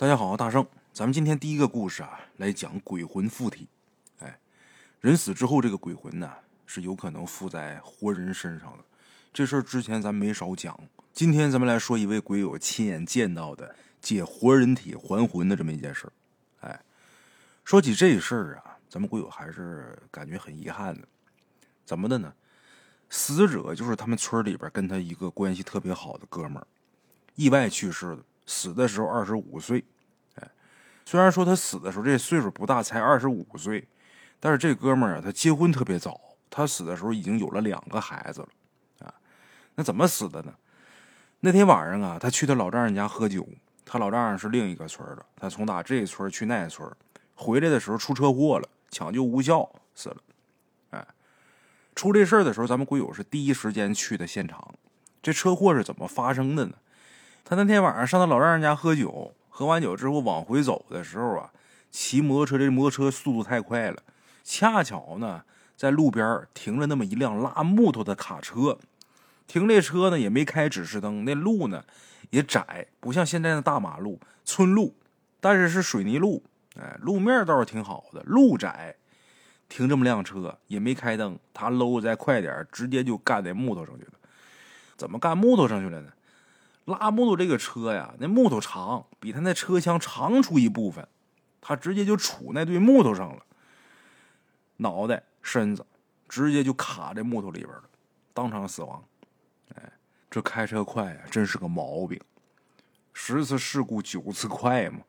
大家好，大圣，咱们今天第一个故事啊，来讲鬼魂附体。哎，人死之后，这个鬼魂呢是有可能附在活人身上的。这事儿之前咱没少讲。今天咱们来说一位鬼友亲眼见到的借活人体还魂的这么一件事儿。哎，说起这事儿啊，咱们鬼友还是感觉很遗憾的。怎么的呢？死者就是他们村里边跟他一个关系特别好的哥们儿，意外去世的。死的时候二十五岁，哎，虽然说他死的时候这岁数不大，才二十五岁，但是这哥们儿啊，他结婚特别早，他死的时候已经有了两个孩子了，啊，那怎么死的呢？那天晚上啊，他去他老丈人家喝酒，他老丈人是另一个村的，他从打这村去那村，回来的时候出车祸了，抢救无效死了，哎，出这事儿的时候，咱们鬼友是第一时间去的现场，这车祸是怎么发生的呢？他那天晚上上他老丈人家喝酒，喝完酒之后往回走的时候啊，骑摩托车这摩托车速度太快了，恰巧呢在路边停了那么一辆拉木头的卡车，停这车呢也没开指示灯，那路呢也窄，不像现在的大马路，村路，但是是水泥路，哎，路面倒是挺好的，路窄，停这么辆车也没开灯，他搂再快点，直接就干在木头上去了，怎么干木头上去了呢？拉木头这个车呀，那木头长，比他那车厢长出一部分，他直接就杵那堆木头上了，脑袋、身子直接就卡在木头里边了，当场死亡。哎，这开车快啊，真是个毛病。十次事故九次快嘛。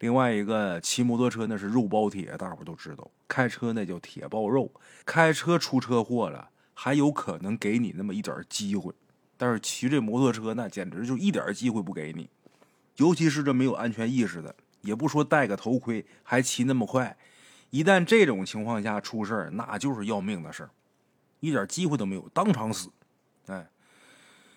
另外一个骑摩托车那是肉包铁，大伙都知道，开车那叫铁包肉。开车出车祸了，还有可能给你那么一点机会。但是骑这摩托车那简直就一点机会不给你，尤其是这没有安全意识的，也不说戴个头盔，还骑那么快，一旦这种情况下出事儿，那就是要命的事儿，一点机会都没有，当场死。哎，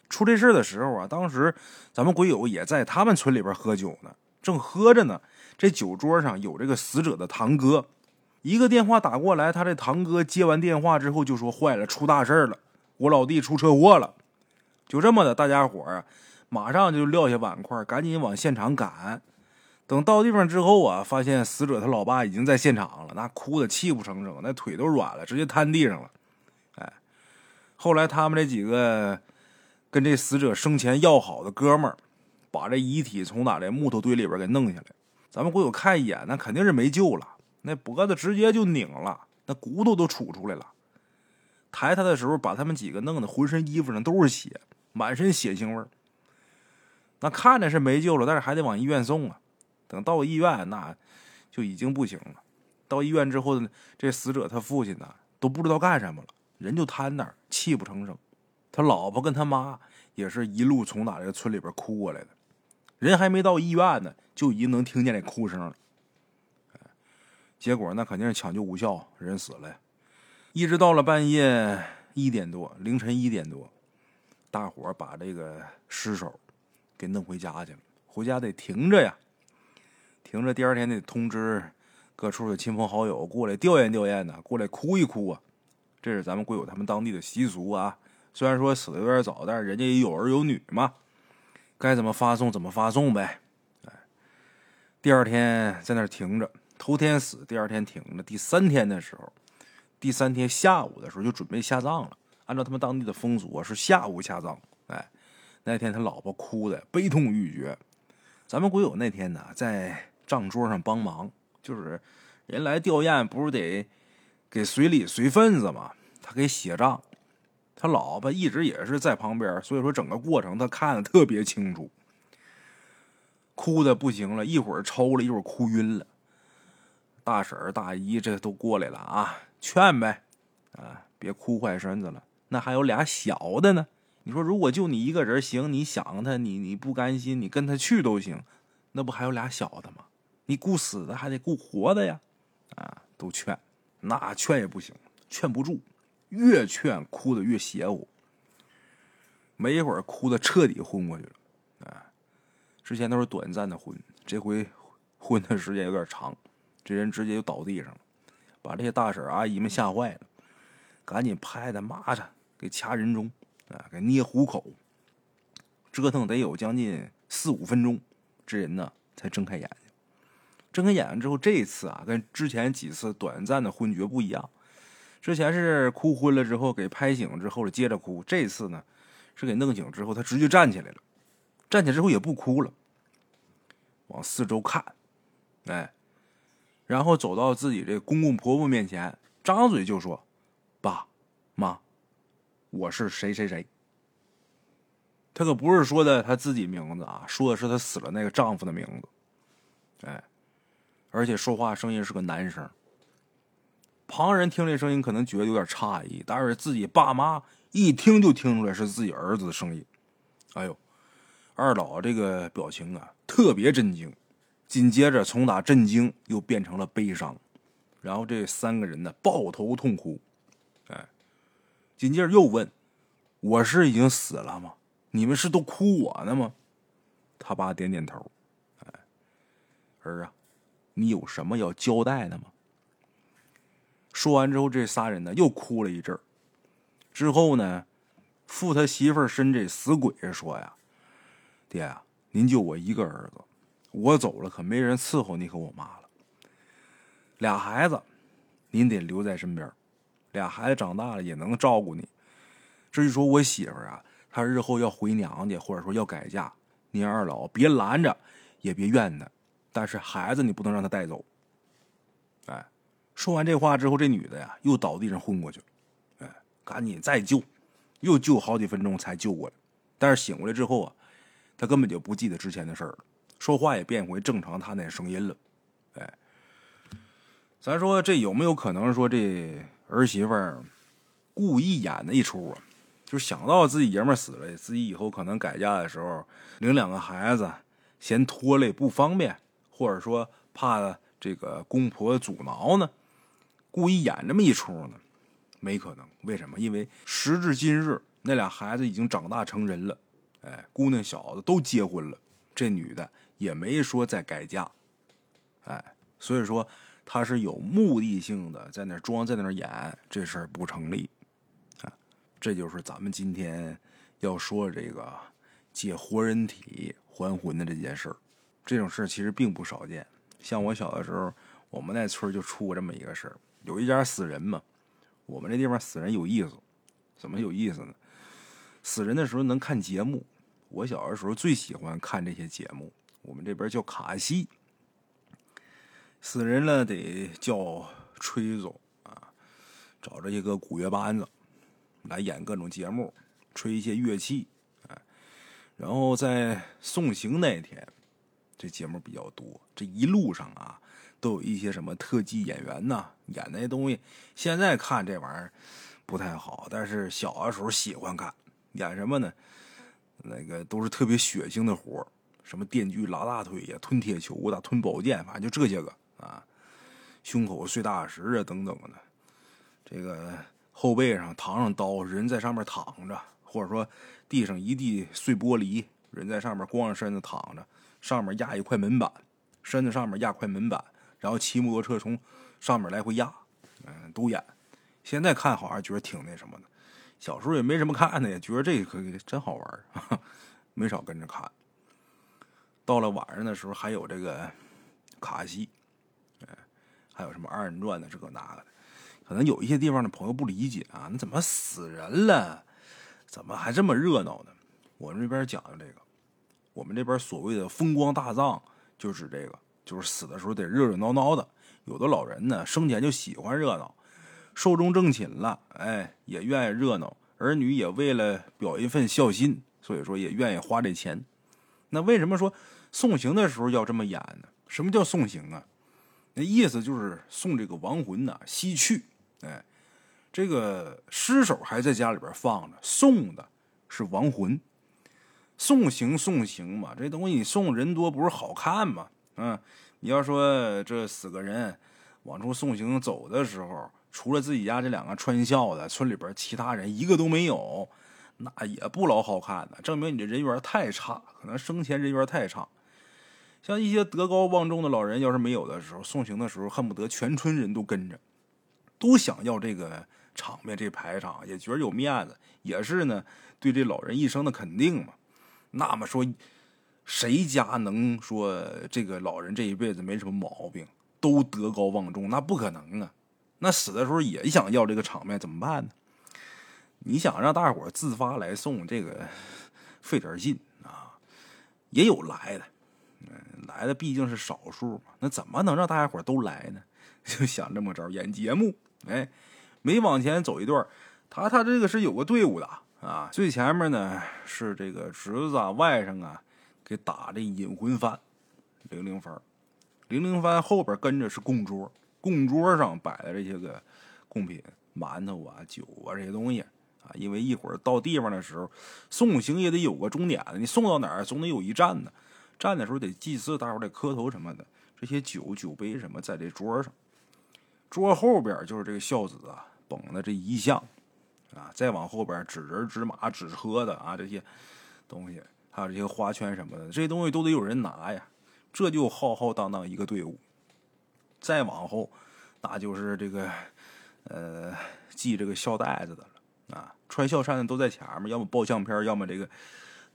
出这事儿的时候啊，当时咱们鬼友也在他们村里边喝酒呢，正喝着呢，这酒桌上有这个死者的堂哥，一个电话打过来，他这堂哥接完电话之后就说：“坏了，出大事了，我老弟出车祸了。”就这么的，大家伙啊，马上就撂下碗筷，赶紧往现场赶。等到地方之后啊，发现死者他老爸已经在现场了，那哭的泣不成声，那腿都软了，直接瘫地上了。哎，后来他们这几个跟这死者生前要好的哥们儿，把这遗体从哪这木头堆里边给弄下来。咱们鬼友看一眼，那肯定是没救了，那脖子直接就拧了，那骨头都杵出来了。抬他的时候，把他们几个弄得浑身衣服上都是血。满身血腥味儿，那看着是没救了，但是还得往医院送啊。等到医院，那就已经不行了。到医院之后，这死者他父亲呢都不知道干什么了，人就瘫那儿，泣不成声。他老婆跟他妈也是一路从哪个村里边哭过来的，人还没到医院呢，就已经能听见那哭声了。结果那肯定是抢救无效，人死了。一直到了半夜一点多，凌晨一点多。大伙把这个尸首给弄回家去了，回家得停着呀，停着。第二天得通知各处的亲朋好友过来吊唁吊唁呢，过来哭一哭啊。这是咱们贵友他们当地的习俗啊。虽然说死的有点早，但是人家也有儿有女嘛，该怎么发送怎么发送呗。哎，第二天在那儿停着，头天死，第二天停着。第三天的时候，第三天下午的时候就准备下葬了。按照他们当地的风俗啊，是下午下葬。哎，那天他老婆哭的悲痛欲绝。咱们鬼友那天呢，在账桌上帮忙，就是人来吊唁，不是得给随礼随份子吗？他给写账，他老婆一直也是在旁边，所以说整个过程他看的特别清楚。哭的不行了，一会儿抽了，一会儿哭晕了。大婶儿、大姨这都过来了啊，劝呗，啊，别哭坏身子了。那还有俩小的呢，你说如果就你一个人行，你想他，你你不甘心，你跟他去都行，那不还有俩小的吗？你顾死的还得顾活的呀，啊，都劝，那劝也不行，劝不住，越劝哭的越邪乎，没一会儿哭的彻底昏过去了，啊，之前都是短暂的昏，这回 昏的时间有点长，这人直接就倒地上了，把这些大婶阿姨们吓坏了，赶紧拍他骂他。给掐人中，啊，给捏虎口，折腾得有将近四五分钟，这人呢才睁开眼睛。睁开眼睛之后，这次啊，跟之前几次短暂的昏厥不一样。之前是哭昏了之后给拍醒之后，接着哭。这次呢，是给弄醒之后，他直接站起来了。站起来之后也不哭了，往四周看，哎，然后走到自己这公公婆婆面前，张嘴就说：“爸妈，我是谁谁谁。”他可不是说的他自己名字啊，说的是他死了那个丈夫的名字。哎，而且说话声音是个男声。旁人听这声音可能觉得有点诧异，但是自己爸妈一听就听出来是自己儿子的声音。哎呦，二老这个表情啊特别震惊，紧接着从打震惊又变成了悲伤，然后这三个人呢抱头痛哭。紧接着又问：“我是已经死了吗？你们是都哭我呢吗？”他爸点点头。哎，儿啊，你有什么要交代的吗？说完之后，这仨人呢又哭了一阵之后呢，附他媳妇儿身这死鬼说呀：“爹啊，您就我一个儿子，我走了可没人伺候你和我妈了。俩孩子，您得留在身边。俩孩子长大了也能照顾你。至于说我媳妇啊，她日后要回娘家，或者说要改嫁，您二老别拦着，也别怨她。但是孩子你不能让她带走。哎。”说完这话之后，这女的呀又倒地上昏过去了。哎，赶紧再救，又救好几分钟才救过来。但是醒过来之后啊，她根本就不记得之前的事儿了，说话也变回正常她那声音了。哎，咱说这有没有可能说这儿媳妇儿故意演的一出啊？就是想到自己爷们儿死了，自己以后可能改嫁的时候领两个孩子嫌拖累不方便，或者说怕这个公婆阻挠呢？故意演这么一出呢，没可能。为什么？因为时至今日，那俩孩子已经长大成人了，哎，姑娘小子都结婚了，这女的也没说再改嫁，哎，所以说他是有目的性的在那装，在那演，这事儿不成立，啊，这就是咱们今天要说这个借活人体还魂的这件事儿。这种事儿其实并不少见，像我小的时候，我们那村就出过这么一个事儿。有一家死人嘛，我们这地方死人有意思，怎么有意思呢？死人的时候能看节目，我小的时候最喜欢看这些节目。我们这边叫卡戏，死人了得叫吹总啊，找着一个鼓乐班子来演各种节目，吹一些乐器，哎，然后在送行那天，这节目比较多，这一路上啊。都有一些什么特技演员呐，演那东西。现在看这玩意儿不太好，但是小的时候喜欢看。演什么呢？那个都是特别血腥的活什么电锯拉大腿呀，吞铁球的，吞宝剑，反正就这些个啊。胸口碎大石啊，等等的。这个后背上躺上刀，人在上面躺着，或者说地上一地碎玻璃，人在上面光着身子躺着，上面压一块门板，身子上面压块门板。然后骑摩托车从上面来回压，嗯，都演。现在看好像觉得挺那什么的，小时候也没什么看的，也觉得这个可真好玩 没少跟着看。到了晚上的时候，还有这个卡戏，哎，还有什么二人转的这个那个的。可能有一些地方的朋友不理解啊，那怎么死人了，怎么还这么热闹呢？我们这边讲究这个，我们这边所谓的风光大葬，就是这个。就是死的时候得热热闹闹的，有的老人呢生前就喜欢热闹，寿终正寝了，哎，也愿意热闹，儿女也为了表一份孝心，所以说也愿意花这钱。那为什么说送行的时候要这么演呢？什么叫送行啊？那意思就是送这个亡魂呐西去，哎，这个尸首还在家里边放着，送的是亡魂，送行送行嘛，这东西你送人多不是好看吗？嗯，你要说这死个人往出送行走的时候，除了自己家这两个穿孝的，村里边其他人一个都没有，那也不老好看的，证明你这人缘太差，可能生前人缘太差。像一些德高望重的老人，要是没有的时候，送行的时候恨不得全村人都跟着，都想要这个场面、这排场，也觉得有面子，也是呢对这老人一生的肯定嘛。那么说。谁家能说这个老人这一辈子没什么毛病，都德高望重？那不可能啊！那死的时候也想要这个场面，怎么办呢？你想让大伙自发来送这个，费点劲啊！也有来的，来的毕竟是少数嘛。那怎么能让大家伙都来呢？就想这么着演节目。哎，每往前走一段，他他这个是有个队伍的啊。最前面呢是这个侄子啊、外甥啊，给打这引魂幡，零零幡。零零幡后边跟着是供桌，供桌上摆的这些个贡品，馒头啊、酒啊这些东西。啊，因为一会儿到地方的时候，送行也得有个终点你送到哪儿，总得有一站呢。站的时候得祭祀，大伙得磕头什么的。这些酒酒杯什么，在这桌上。桌后边就是这个孝子啊捧的这遗像，啊，再往后边纸人、纸马、纸车的啊这些东西，还有这些花圈什么的，这些东西都得有人拿呀。这就浩浩荡荡一个队伍。再往后，那就是这个呃系这个孝带子的了。啊，穿孝衫的都在前面，要么抱相片，要么这个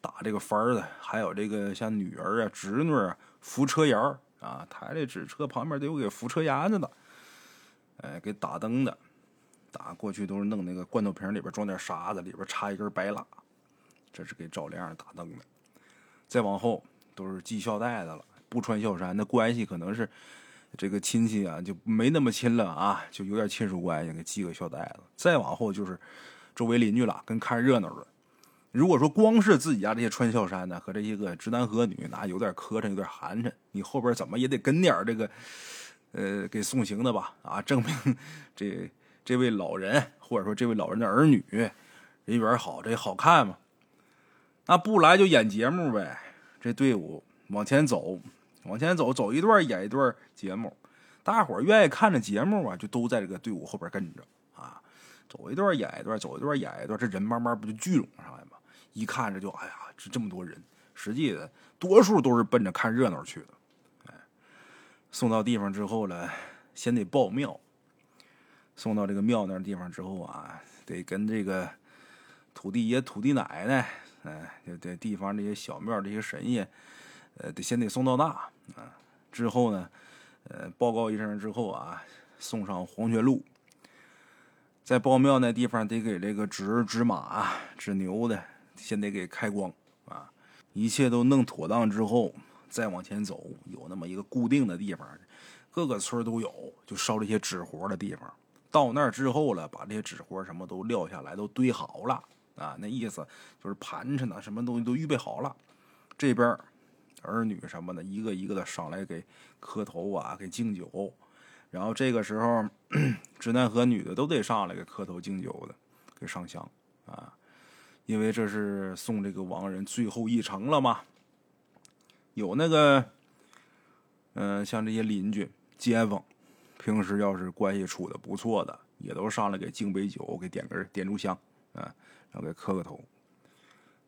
打这个幡的，还有这个像女儿啊、侄女啊扶车沿啊，抬这纸车旁边得有给扶车沿子的，哎，给打灯的，打过去都是弄那个罐头瓶里边装点沙子，里边插一根白蜡，这是给照亮打灯的。再往后都是系孝带的了，不穿孝衫，那关系可能是这个亲戚啊就没那么亲了啊，就有点亲属关系，给系个孝带子。再往后就是。周围邻居了，跟看热闹的。如果说光是自己家这些穿孝衫的和这些个直男和女，那有点磕碜，有点寒碜。你后边怎么也得跟点这个，呃，给送行的吧？啊，证明 这这位老人或者说这位老人的儿女人缘好，这好看嘛。那不来就演节目呗。这队伍往前走，往前走，走一段演一段节目。大伙愿意看着节目啊，就都在这个队伍后边跟着啊。走一段演一段，走一段演一段，这人慢慢不就聚拢上来吗？一看这就哎呀，这这么多人，实际的多数都是奔着看热闹去的。哎，送到地方之后呢，先得报庙。送到这个庙那地方之后啊，得跟这个土地爷、土地奶奶，哎，这地方这些小庙这些神仙，呃，得先得送到那啊。之后呢，呃，报告一声之后啊，送上黄泉路。在报庙那地方，得给这个纸纸马、纸牛的，先得给开光啊！一切都弄妥当之后，再往前走，有那么一个固定的地方，各个村都有，就烧这些纸活的地方。到那儿之后了，把这些纸活什么都撂下来，都堆好了啊！那意思就是盘缠呢，什么东西都预备好了。这边儿女什么的，一个一个的上来给磕头啊，给敬酒。然后这个时候，直男和女的都得上来给磕头敬酒的，给上香啊，因为这是送这个亡人最后一程了嘛。有那个，嗯，像这些邻居、街坊，平时要是关系处的不错的，也都上来给敬杯酒，给点根点炷香啊，然后给磕个头。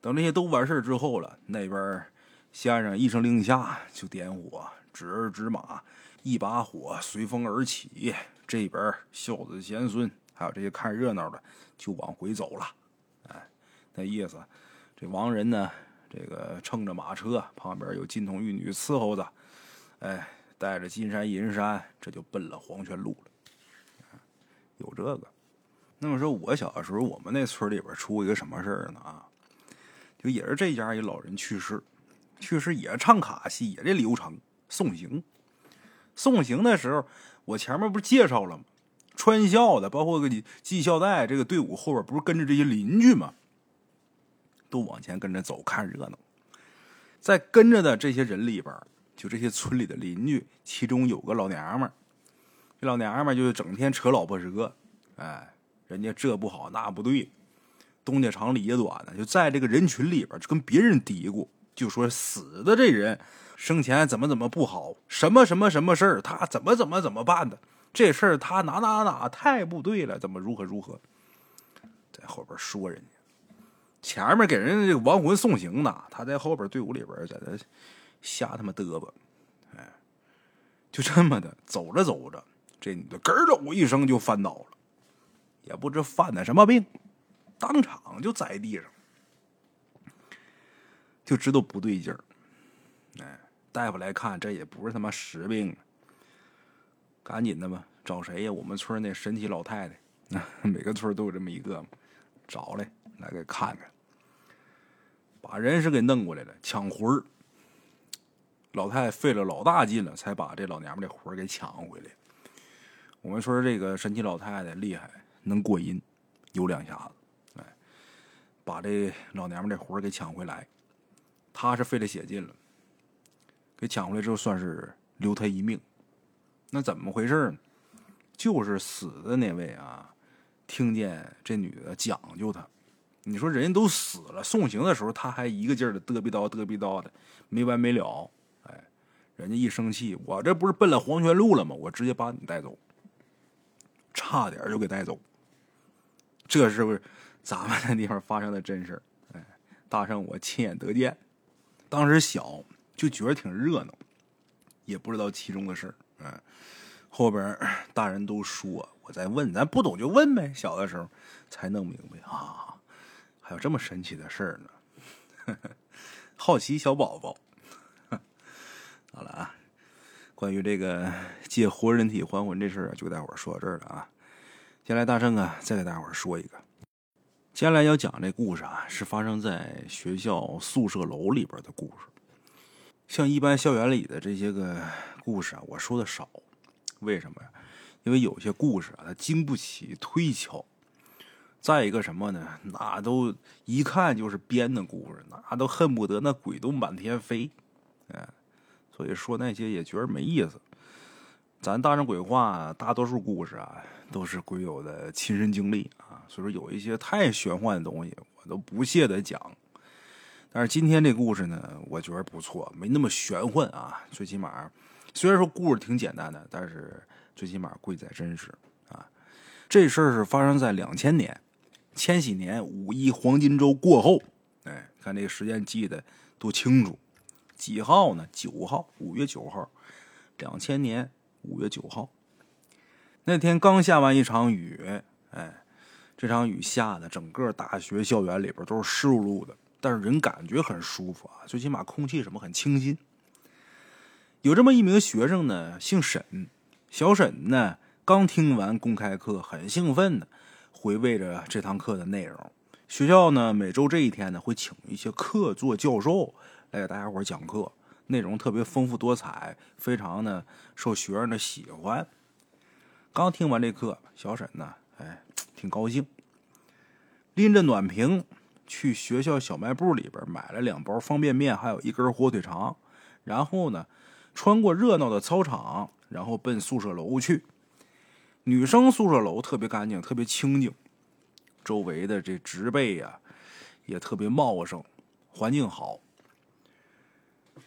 等这些都完事之后了，那边先生一声令下，就点火，指儿指马。一把火随风而起，这边孝子贤孙还有这些看热闹的就往回走了。那意思，这亡人呢，这个乘着马车，旁边有金童玉女伺候着，哎，带着金山银山，这就奔了黄泉路了。有这个。那么说，我小的时候，我们那村里边出一个什么事儿呢？啊，就也是这家一老人去世，去世也唱卡戏，也这流程送行。送行的时候，我前面不是介绍了吗？穿孝的，包括个系孝带，这个队伍后边不是跟着这些邻居吗？都往前跟着走，看热闹。在跟着的这些人里边，就这些村里的邻居，其中有个老娘们儿。这老娘们儿就整天扯老婆舌，哎，人家这不好那不对，东家长李家短的，就在这个人群里边就跟别人嘀咕，就说死的这人。生前怎么怎么不好，什么什么什么事儿，他怎么怎么怎么办的？这事儿他哪哪哪太不对了，怎么如何如何？在后边说人家，前面给人这个亡魂送行呢，他在后边队伍里边在那瞎他妈嘚啵，哎，就这么的走着走着，这女的咯噔一声就翻倒了，也不知犯的什么病，当场就栽地上，就知道不对劲儿。哎，大夫来看，这也不是他妈实病，赶紧的吧，找谁呀？我们村那神奇老太太，每个村都有这么一个，找来来给看看，把人是给弄过来了，抢魂儿。老太太费了老大劲了，才把这老娘们的魂儿给抢回来。我们村这个神奇老太太厉害，能过阴，有两下子，哎，把这老娘们的魂儿给抢回来。她是费了血劲了，给抢回来之后算是留她一命。那怎么回事呢？就是死的那位啊，听见这女的讲究他。你说人家都死了，送行的时候他还一个劲儿的嘚逼叨嘚逼叨的，没完没了。哎，人家一生气，我这不是奔了黄泉路了吗？我直接把你带走，差点就给带走。这是不是咱们那地方发生的真事哎，大圣我亲眼得见。当时小就觉得挺热闹，也不知道其中的事儿。嗯，后边大人都说，我再问，咱不懂就问呗。小的时候才弄明白啊，还有这么神奇的事儿呢。好奇小宝宝。好了啊，关于这个借活人体还魂这事儿，就给大伙儿说到这儿了啊。接下来大圣啊，再给大伙儿说一个。接下来要讲这故事啊，是发生在学校宿舍楼里边的故事。像一般校园里的这些个故事啊，我说的少。为什么呀？因为有些故事啊，它经不起推敲。再一个什么呢？那都一看就是编的故事，那都恨不得那鬼都满天飞。哎，所以说那些也觉得没意思。咱大圣鬼话大多数故事啊，都是鬼友的亲身经历啊，所以说有一些太玄幻的东西，我都不屑的讲。但是今天这故事呢，我觉得不错，没那么玄幻啊。最起码，虽然说故事挺简单的，但是最起码贵在真实啊。这事儿是发生在两千年，千禧年五一黄金周过后。哎，看这个时间记得多清楚，几号呢？九号，五月九号，两千年。五月九号，那天刚下完一场雨，哎，这场雨下的整个大学校园里边都是湿漉漉的，但是人感觉很舒服啊，最起码空气什么很清新。有这么一名学生呢，姓沈，小沈呢刚听完公开课，很兴奋的回味着这堂课的内容。学校呢每周这一天呢会请一些客座教授来给大家伙讲课。内容特别丰富多彩，非常的受学生的喜欢。刚听完这课，小沈呢，哎，挺高兴，拎着暖瓶去学校小卖部里边买了两包方便面，还有一根火腿肠，然后呢，穿过热闹的操场，然后奔宿舍楼去。女生宿舍楼特别干净，特别清静，周围的这植被呀，也特别茂盛，环境好。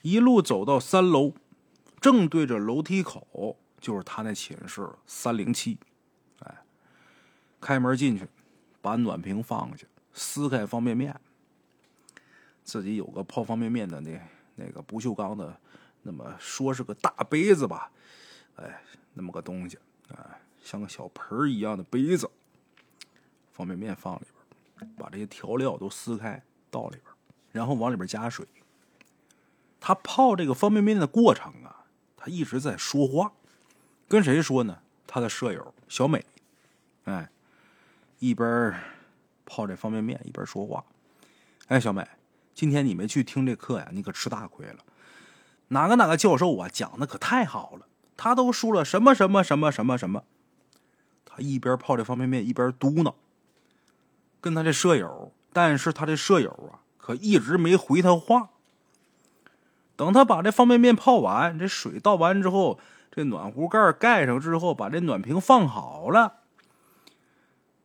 一路走到三楼，正对着楼梯口就是他那寝室三零七。哎，开门进去，把暖瓶放下，撕开方便面，自己有个泡方便面的那那个不锈钢的，那么说是个大杯子吧，哎，那么个东西，哎，像个小盆一样的杯子，方便面放里边，把这些调料都撕开倒里边，然后往里边加水。他泡这个方便面的过程啊，他一直在说话，跟谁说呢？他的舍友小美，哎，一边泡这方便面一边说话。哎，小美，今天你没去听这课呀？你可吃大亏了。哪个哪个教授啊，讲的可太好了，他都说了什么什么什么什么什么。他一边泡这方便面一边嘟囔，跟他这舍友，但是他这舍友啊，可一直没回他话。等他把这方便面泡完，这水倒完之后，这暖壶盖盖上之后，把这暖瓶放好了，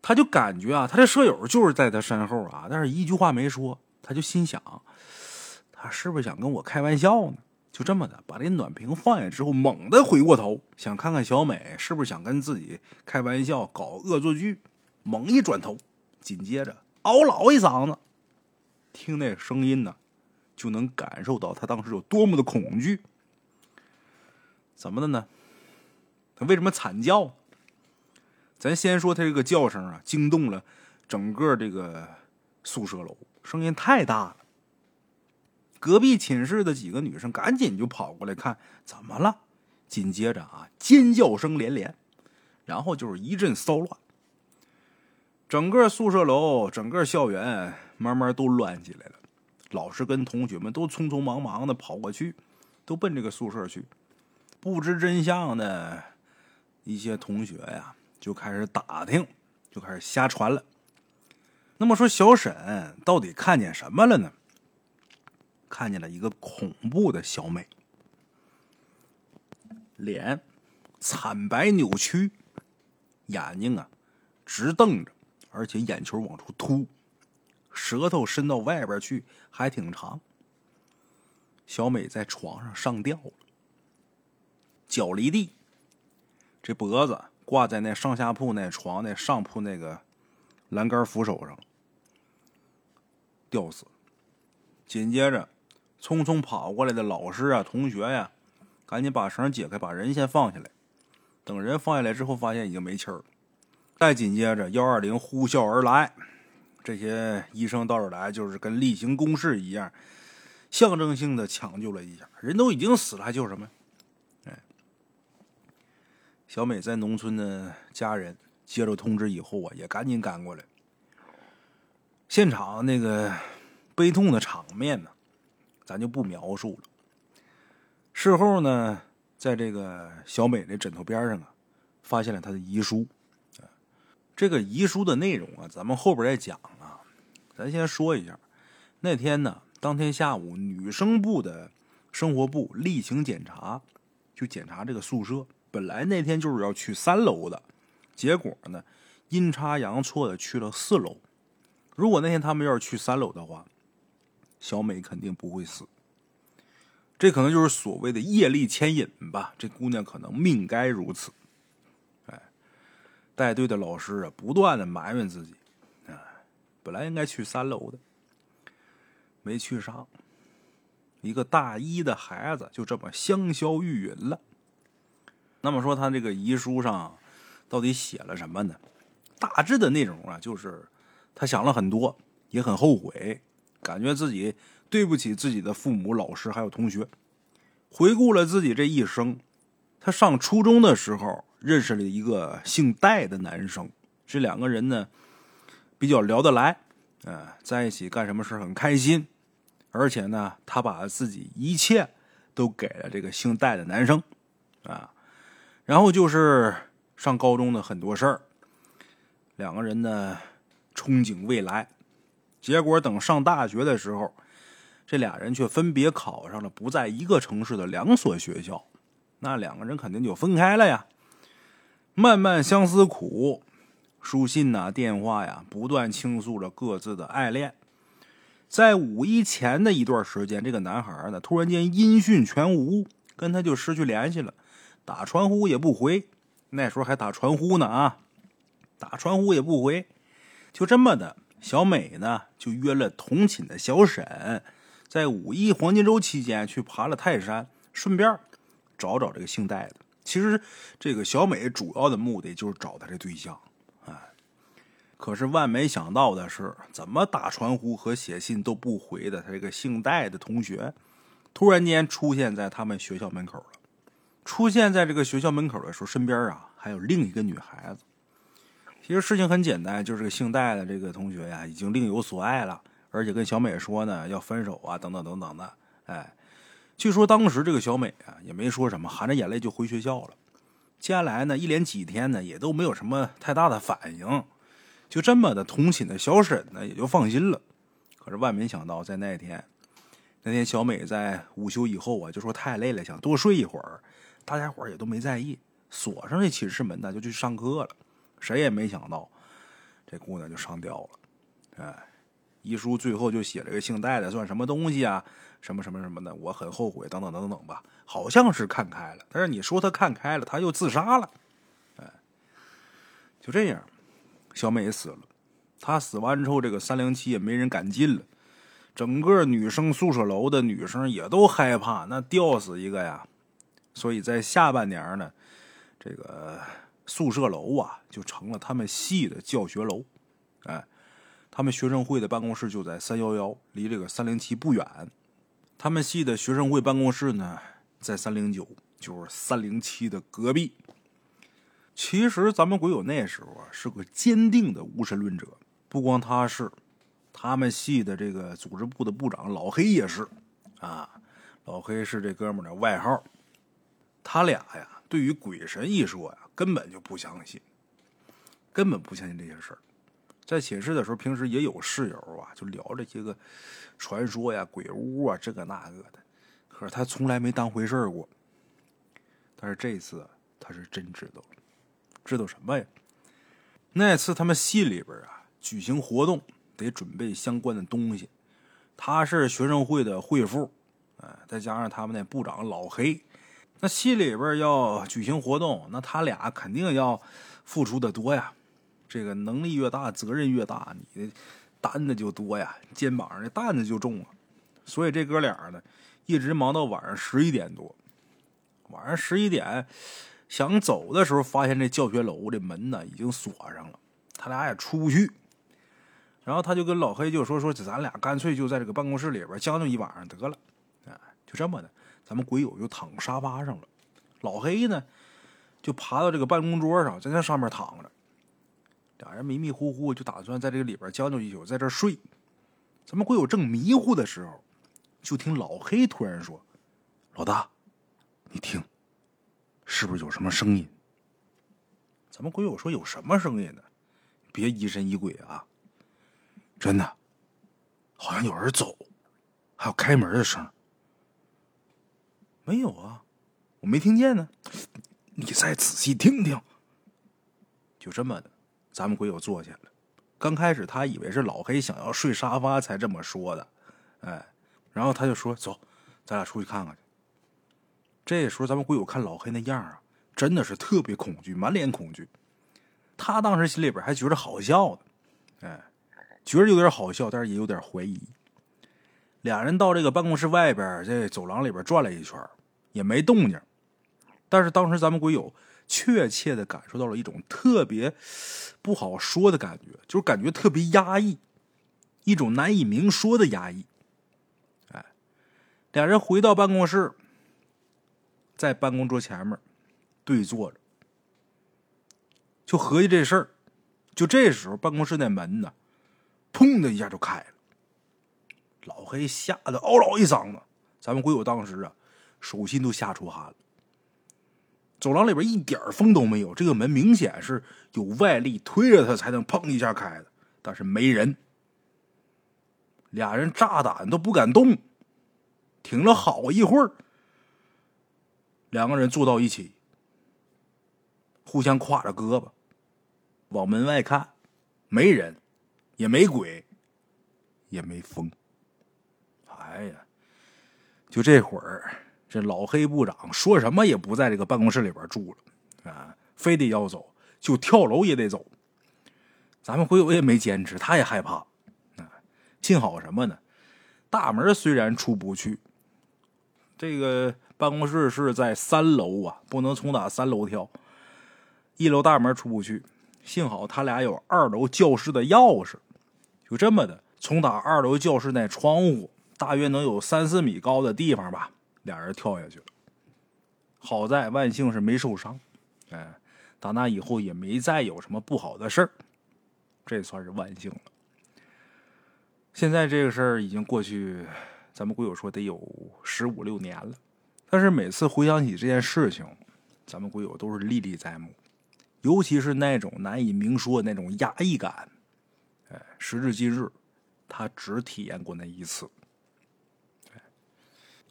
他就感觉啊，他这舍友就是在他身后啊，但是一句话没说，他就心想，他是不是想跟我开玩笑呢？就这么的，把这暖瓶放下之后，猛地回过头，想看看小美是不是想跟自己开玩笑，搞恶作剧。猛一转头，紧接着嗷唠一嗓子，听那声音呢。就能感受到他当时有多么的恐惧。怎么的呢？他为什么惨叫？咱先说他这个叫声啊，惊动了整个这个宿舍楼，声音太大了，隔壁寝室的几个女生赶紧就跑过来看怎么了，紧接着啊，尖叫声连连，然后就是一阵骚乱，整个宿舍楼、整个校园慢慢都乱起来了。老师跟同学们都匆匆忙忙的跑过去，都奔这个宿舍去。不知真相的一些同学呀，就开始打听，就开始瞎传了。那么说，小沈到底看见什么了呢？看见了一个恐怖的小美，脸惨白扭曲，眼睛啊直瞪着，而且眼球往出凸，舌头伸到外边去，还挺长。小美在床上上吊了，脚离地，这脖子挂在那上下铺那床那上铺那个栏杆扶手上，吊死。紧接着。匆匆跑过来的老师啊，同学呀，赶紧把绳解开，把人先放下来。等人放下来之后，发现已经没气儿了。再紧接着，幺二零呼啸而来，这些医生到这来就是跟例行公事一样，象征性的抢救了一下。人都已经死了，还救什么？哎，小美在农村的家人接到通知以后啊，也赶紧赶过来。现场那个悲痛的场面呢？咱就不描述了。事后呢，在这个小美的枕头边上啊，发现了她的遗书。这个遗书的内容啊，咱们后边再讲啊。咱先说一下，那天呢，当天下午，女生部的生活部例行检查，就检查这个宿舍。本来那天就是要去三楼的，结果呢，阴差阳错的去了四楼。如果那天他们要是去三楼的话，小美肯定不会死，这可能就是所谓的业力牵引吧。这姑娘可能命该如此。哎，带队的老师啊，不断的埋怨自己，啊，本来应该去三楼的，没去上，一个大一的孩子就这么香消玉殒了。那么说，他这个遗书上到底写了什么呢？大致的内容啊，就是他想了很多，也很后悔。感觉自己对不起自己的父母、老师还有同学。回顾了自己这一生，他上初中的时候认识了一个姓戴的男生，这两个人呢比较聊得来，嗯，在一起干什么事很开心。而且呢，他把自己一切都给了这个姓戴的男生，啊，然后就是上高中的很多事儿，两个人呢憧憬未来。结果等上大学的时候，这俩人却分别考上了不在一个城市的两所学校，那两个人肯定就分开了呀。漫漫相思苦，书信呐、电话呀，不断倾诉着各自的爱恋。在五一前的一段时间，这个男孩呢，突然间音讯全无，跟他就失去联系了，打传呼也不回。那时候还打传呼呢啊，打传呼也不回，就这么的。小美呢，就约了同寝的小沈，在五一黄金周期间去爬了泰山，顺便找找这个姓戴的。其实，这个小美主要的目的就是找他这对象，哎，可是万没想到的是，怎么打传呼和写信都不回的他这个姓戴的同学，突然间出现在他们学校门口了。出现在这个学校门口的时候，身边啊还有另一个女孩子。其实事情很简单，就是个姓戴的这个同学呀，已经另有所爱了，而且跟小美说呢要分手啊，等等等等的。哎，据说当时这个小美啊也没说什么，含着眼泪就回学校了。接下来呢，一连几天呢也都没有什么太大的反应，就这么的同寝的小沈呢也就放心了。可是万没想到，在那天，那天小美在午休以后啊就说太累了，想多睡一会儿，大家伙也都没在意，锁上这寝室门呢就去上课了。谁也没想到，这姑娘就上吊了。哎，遗书最后就写了个姓戴的，算什么东西啊？什么什么什么的，我很后悔，等等等等吧。好像是看开了，但是你说他看开了，他又自杀了。哎，就这样，小美死了。她死完之后，这个三零七也没人敢进了。整个女生宿舍楼的女生也都害怕，那吊死一个呀。所以在下半年呢，这个。宿舍楼啊，就成了他们系的教学楼，哎，他们学生会的办公室就在三幺幺，离这个三零七不远。他们系的学生会办公室呢，在三零九，就是三零七的隔壁。其实咱们鬼友那时候啊，是个坚定的无神论者。不光他是，他们系的这个组织部的部长老黑也是。啊，老黑是这哥们的外号。他俩呀，对于鬼神一说呀，根本就不相信，根本不相信这些事儿。在寝室的时候，平时也有室友啊，就聊这些个传说呀、鬼屋啊，这个那个的。可是他从来没当回事过。但是这次他是真知道了，知道什么呀？那次他们系里边啊举行活动，得准备相关的东西。他是学生会的会副，哎，再加上他们那部长老黑，那系里边要举行活动，那他俩肯定要付出的多呀。这个能力越大，责任越大，你的担子就多呀，肩膀上的担子就重啊。所以这哥俩呢，一直忙到晚上十一点多。晚上十一点想走的时候，发现这教学楼的门呢已经锁上了，他俩也出不去。然后他就跟老黑就说：“说咱俩干脆就在这个办公室里边将就一晚上得了。”啊，就这么的，咱们鬼友就躺沙发上了。老黑呢，就爬到这个办公桌上，在那上面躺着。俩人迷迷糊糊就打算在这个里边将就一宿，在这睡。咱们鬼友正迷糊的时候，就听老黑突然说：“老大，你听，是不是有什么声音？”咱们鬼友说：“有什么声音呢？别疑神疑鬼啊！真的，好像有人走，还有开门的声。没有啊，我没听见呢。你再仔细听听。”就这么的。咱们鬼友坐下了，刚开始他以为是老黑想要睡沙发才这么说的，哎，然后他就说：“走，咱俩出去看看去。”这时候咱们鬼友看老黑那样啊，真的是特别恐惧，满脸恐惧。他当时心里边还觉得好笑呢，哎，觉得有点好笑，但是也有点怀疑。俩人到这个办公室外边，在走廊里边转了一圈，也没动静。但是当时咱们鬼友。确切的感受到了一种特别不好说的感觉，就是感觉特别压抑，一种难以明说的压抑。哎，两人回到办公室，在办公桌前面对坐着，就合计这事儿。就这时候，办公室那门呢，砰的一下就开了。老黑吓得嗷嗷一嗓子，咱们鬼友当时啊，手心都吓出汗了。走廊里边一点风都没有，这个门明显是有外力推着它才能砰一下开的，但是没人。俩人炸胆都不敢动，挺了好一会儿，两个人坐到一起，互相挎着胳膊，往门外看，没人，也没鬼，也没风。哎呀，就这会儿。这老黑部长说什么也不在这个办公室里边住了，啊，非得要走，就跳楼也得走。咱们回友也没坚持，他也害怕，啊，幸好什么呢？大门虽然出不去，这个办公室是在三楼啊，不能从打三楼跳，一楼大门出不去。幸好他俩有二楼教室的钥匙，就这么的从打二楼教室那窗户，大约能有三四米高的地方吧。俩人跳下去了，好在万幸是没受伤，哎，打那以后也没再有什么不好的事儿，这算是万幸了。现在这个事儿已经过去，咱们鬼友说得有十五六年了，但是每次回想起这件事情，咱们鬼友都是历历在目，尤其是那种难以明说的那种压抑感，哎，时至今日，他只体验过那一次。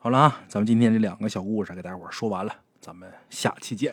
好了啊，咱们今天这两个小故事给大伙说完了，咱们下期见。